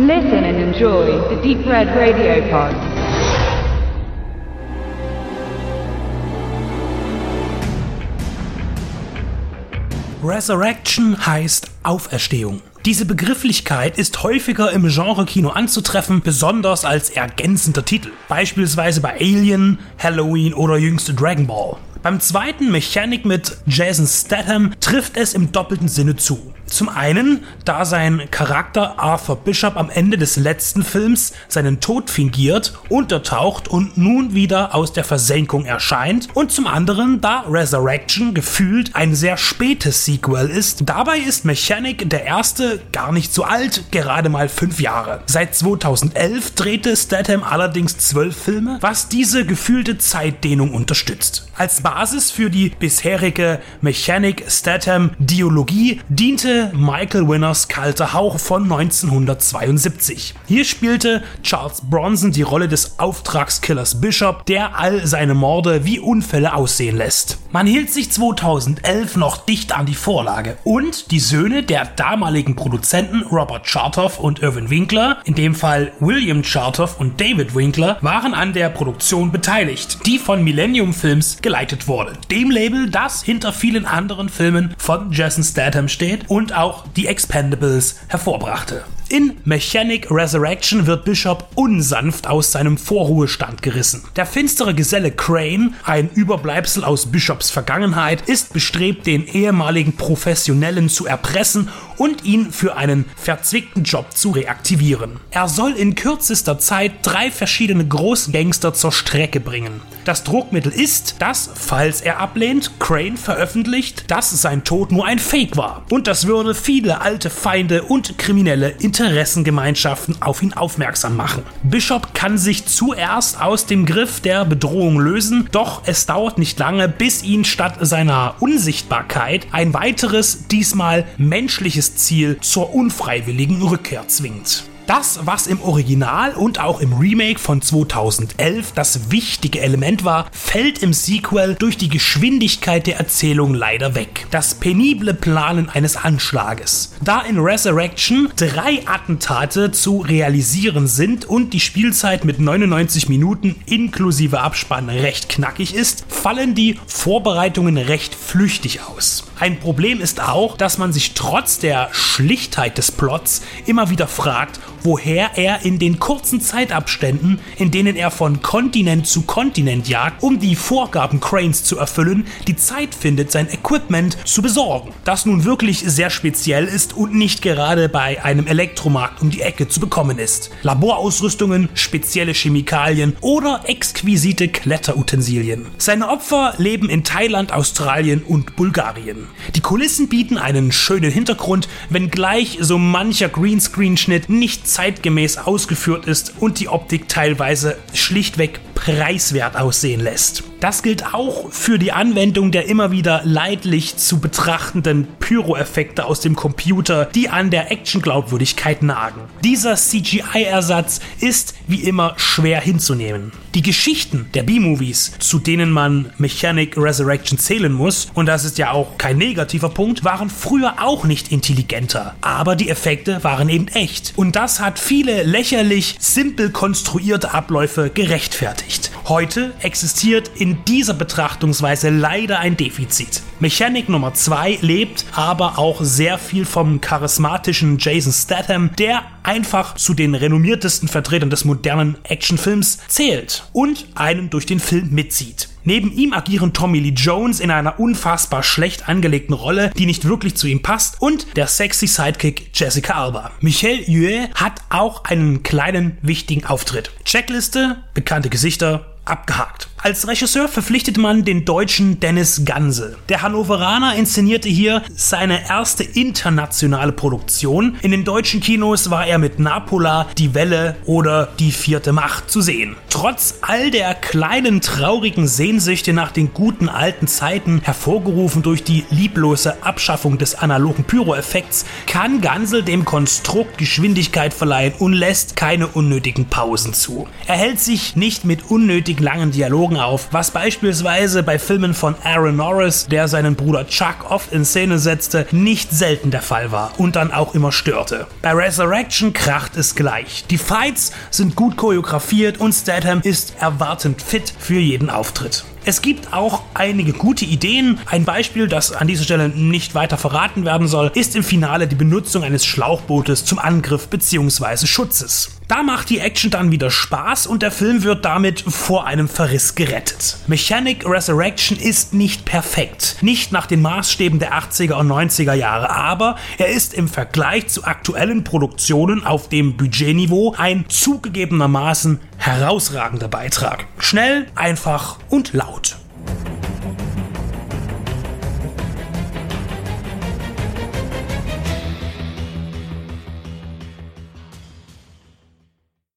Listen and enjoy the Deep Red Radio Pod. Resurrection heißt Auferstehung. Diese Begrifflichkeit ist häufiger im Genre-Kino anzutreffen, besonders als ergänzender Titel. Beispielsweise bei Alien, Halloween oder jüngste Dragon Ball. Beim zweiten Mechanic mit Jason Statham trifft es im doppelten Sinne zu. Zum einen, da sein Charakter Arthur Bishop am Ende des letzten Films seinen Tod fingiert, untertaucht und nun wieder aus der Versenkung erscheint. Und zum anderen, da Resurrection gefühlt ein sehr spätes Sequel ist. Dabei ist Mechanic der erste gar nicht so alt, gerade mal fünf Jahre. Seit 2011 drehte Statham allerdings zwölf Filme, was diese gefühlte Zeitdehnung unterstützt. Als Basis für die bisherige Mechanic Statham Diologie diente Michael Winners Kalter Hauch von 1972. Hier spielte Charles Bronson die Rolle des Auftragskillers Bishop, der all seine Morde wie Unfälle aussehen lässt. Man hielt sich 2011 noch dicht an die Vorlage und die Söhne der damaligen Produzenten Robert Chartoff und Irvin Winkler, in dem Fall William Chartoff und David Winkler, waren an der Produktion beteiligt, die von Millennium Films geleitet wurde. Dem Label, das hinter vielen anderen Filmen von Jason Statham steht und auch die Expendables hervorbrachte. In Mechanic Resurrection wird Bishop unsanft aus seinem Vorruhestand gerissen. Der finstere Geselle Crane, ein Überbleibsel aus Bishops Vergangenheit, ist bestrebt, den ehemaligen Professionellen zu erpressen und ihn für einen verzwickten Job zu reaktivieren. Er soll in kürzester Zeit drei verschiedene Großgangster zur Strecke bringen. Das Druckmittel ist, dass, falls er ablehnt, Crane veröffentlicht, dass sein Tod nur ein Fake war. Und das würde viele alte Feinde und Kriminelle Interessengemeinschaften auf ihn aufmerksam machen. Bishop kann sich zuerst aus dem Griff der Bedrohung lösen, doch es dauert nicht lange, bis ihn statt seiner Unsichtbarkeit ein weiteres, diesmal menschliches Ziel zur unfreiwilligen Rückkehr zwingt. Das, was im Original und auch im Remake von 2011 das wichtige Element war, fällt im Sequel durch die Geschwindigkeit der Erzählung leider weg. Das penible Planen eines Anschlages. Da in Resurrection drei Attentate zu realisieren sind und die Spielzeit mit 99 Minuten inklusive Abspann recht knackig ist, fallen die Vorbereitungen recht flüchtig aus. Ein Problem ist auch, dass man sich trotz der Schlichtheit des Plots immer wieder fragt, woher er in den kurzen Zeitabständen, in denen er von Kontinent zu Kontinent jagt, um die Vorgaben Cranes zu erfüllen, die Zeit findet, sein Equipment zu besorgen. Das nun wirklich sehr speziell ist und nicht gerade bei einem Elektromarkt um die Ecke zu bekommen ist. Laborausrüstungen, spezielle Chemikalien oder exquisite Kletterutensilien. Seine Opfer leben in Thailand, Australien und Bulgarien. Die Kulissen bieten einen schönen Hintergrund, wenngleich so mancher Greenscreen-Schnitt nicht zeitgemäß ausgeführt ist und die Optik teilweise schlichtweg preiswert aussehen lässt. Das gilt auch für die Anwendung der immer wieder leidlich zu betrachtenden Pyro-Effekte aus dem Computer, die an der Action-Glaubwürdigkeit nagen. Dieser CGI-Ersatz ist wie immer schwer hinzunehmen. Die Geschichten der B-Movies, zu denen man Mechanic Resurrection zählen muss, und das ist ja auch kein negativer Punkt, waren früher auch nicht intelligenter. Aber die Effekte waren eben echt. Und das hat viele lächerlich simpel konstruierte Abläufe gerechtfertigt. Heute existiert in dieser Betrachtungsweise leider ein Defizit. Mechanic Nummer 2 lebt aber auch sehr viel vom charismatischen Jason Statham, der einfach zu den renommiertesten Vertretern des modernen Actionfilms zählt und einen durch den Film mitzieht. Neben ihm agieren Tommy Lee Jones in einer unfassbar schlecht angelegten Rolle, die nicht wirklich zu ihm passt, und der sexy Sidekick Jessica Alba. Michel Yue hat auch einen kleinen wichtigen Auftritt. Checkliste, bekannte Gesichter, abgehakt. Als Regisseur verpflichtet man den deutschen Dennis Gansel. Der Hannoveraner inszenierte hier seine erste internationale Produktion. In den deutschen Kinos war er mit Napola, Die Welle oder Die vierte Macht zu sehen. Trotz all der kleinen traurigen Sehnsüchte nach den guten alten Zeiten, hervorgerufen durch die lieblose Abschaffung des analogen Pyro-Effekts, kann Gansel dem Konstrukt Geschwindigkeit verleihen und lässt keine unnötigen Pausen zu. Er hält sich nicht mit unnötig langen Dialogen Augen auf, was beispielsweise bei Filmen von Aaron Norris, der seinen Bruder Chuck oft in Szene setzte, nicht selten der Fall war und dann auch immer störte. Bei Resurrection kracht es gleich. Die Fights sind gut choreografiert und Statham ist erwartend fit für jeden Auftritt. Es gibt auch einige gute Ideen. Ein Beispiel, das an dieser Stelle nicht weiter verraten werden soll, ist im Finale die Benutzung eines Schlauchbootes zum Angriff bzw. Schutzes. Da macht die Action dann wieder Spaß und der Film wird damit vor einem Verriss gerettet. Mechanic Resurrection ist nicht perfekt, nicht nach den Maßstäben der 80er und 90er Jahre, aber er ist im Vergleich zu aktuellen Produktionen auf dem Budgetniveau ein zugegebenermaßen herausragender Beitrag. Schnell, einfach und laut. out.